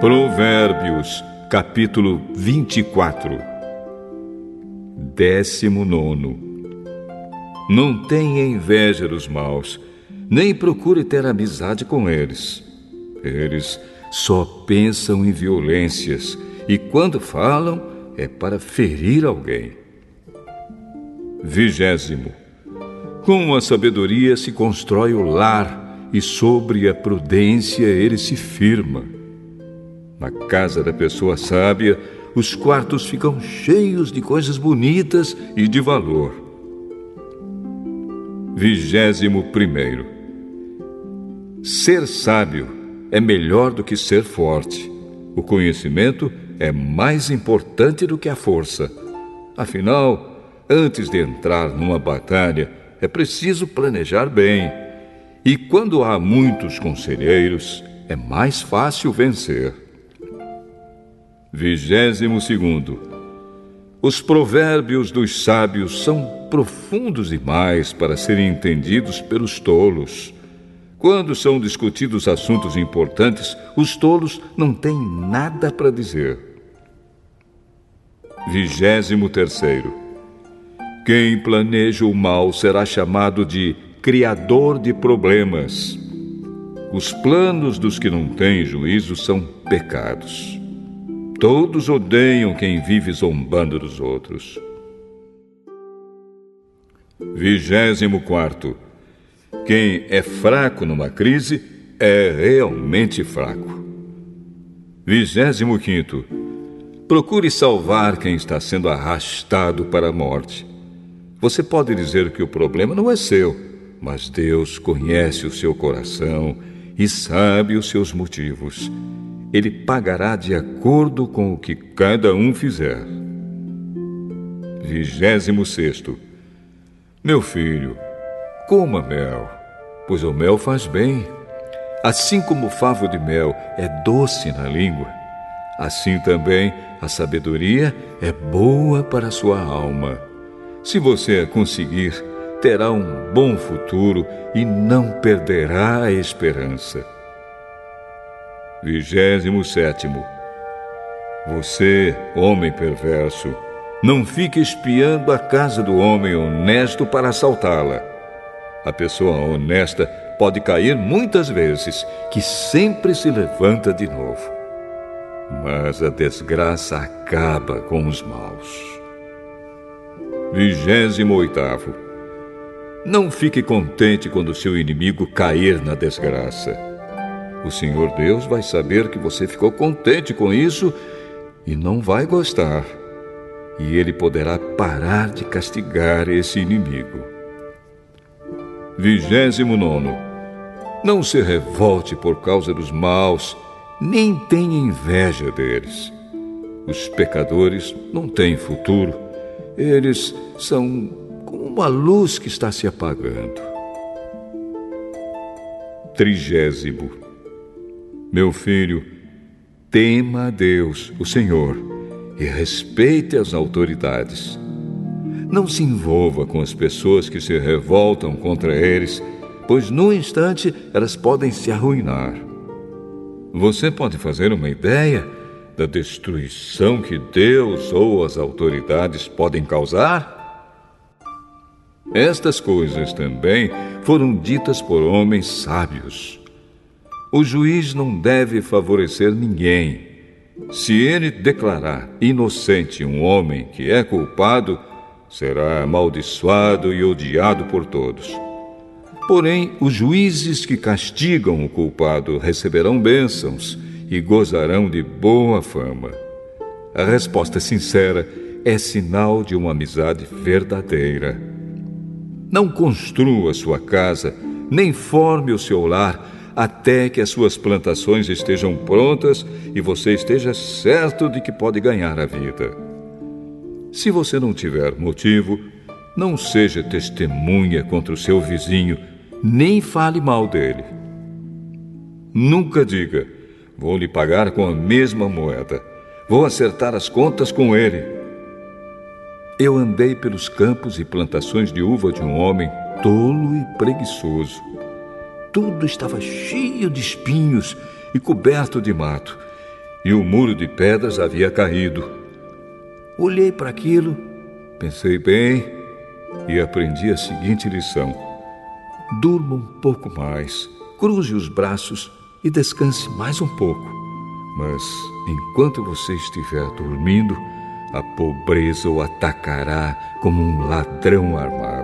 Provérbios, capítulo 24. Décimo nono. Não tenha inveja dos maus, nem procure ter amizade com eles. Eles só pensam em violências e, quando falam, é para ferir alguém. Vigésimo. Com a sabedoria se constrói o lar e sobre a prudência ele se firma. Na casa da pessoa sábia, os quartos ficam cheios de coisas bonitas e de valor. Vigésimo primeiro. Ser sábio é melhor do que ser forte. O conhecimento é mais importante do que a força. Afinal, antes de entrar numa batalha, é preciso planejar bem. E quando há muitos conselheiros, é mais fácil vencer. Vigésimo segundo. Os provérbios dos sábios são profundos demais para serem entendidos pelos tolos. Quando são discutidos assuntos importantes, os tolos não têm nada para dizer. Vigésimo terceiro. Quem planeja o mal será chamado de criador de problemas. Os planos dos que não têm juízo são pecados. Todos odeiam quem vive zombando dos outros. Vigésimo quarto. Quem é fraco numa crise é realmente fraco. Vigésimo quinto. Procure salvar quem está sendo arrastado para a morte. Você pode dizer que o problema não é seu, mas Deus conhece o seu coração e sabe os seus motivos ele pagará de acordo com o que cada um fizer. Vigésimo sexto. Meu filho, coma mel, pois o mel faz bem. Assim como o favo de mel é doce na língua, assim também a sabedoria é boa para a sua alma. Se você a conseguir, terá um bom futuro e não perderá a esperança. Vigésimo sétimo. Você, homem perverso, não fique espiando a casa do homem honesto para assaltá-la. A pessoa honesta pode cair muitas vezes, que sempre se levanta de novo. Mas a desgraça acaba com os maus. Vigésimo oitavo. Não fique contente quando seu inimigo cair na desgraça o Senhor Deus vai saber que você ficou contente com isso e não vai gostar. E ele poderá parar de castigar esse inimigo. Vigésimo nono. Não se revolte por causa dos maus, nem tenha inveja deles. Os pecadores não têm futuro. Eles são como uma luz que está se apagando. Trigésimo. Meu filho, tema a Deus, o Senhor, e respeite as autoridades. Não se envolva com as pessoas que se revoltam contra eles, pois num instante elas podem se arruinar. Você pode fazer uma ideia da destruição que Deus ou as autoridades podem causar? Estas coisas também foram ditas por homens sábios. O juiz não deve favorecer ninguém. Se ele declarar inocente um homem que é culpado, será amaldiçoado e odiado por todos. Porém, os juízes que castigam o culpado receberão bênçãos e gozarão de boa fama. A resposta sincera é sinal de uma amizade verdadeira. Não construa sua casa, nem forme o seu lar até que as suas plantações estejam prontas e você esteja certo de que pode ganhar a vida. Se você não tiver motivo, não seja testemunha contra o seu vizinho, nem fale mal dele. Nunca diga: vou lhe pagar com a mesma moeda, vou acertar as contas com ele. Eu andei pelos campos e plantações de uva de um homem tolo e preguiçoso tudo estava cheio de espinhos e coberto de mato. e o muro de pedras havia caído. Olhei para aquilo, pensei bem e aprendi a seguinte lição: durma um pouco mais, cruze os braços e descanse mais um pouco. Mas enquanto você estiver dormindo, a pobreza o atacará como um ladrão armado.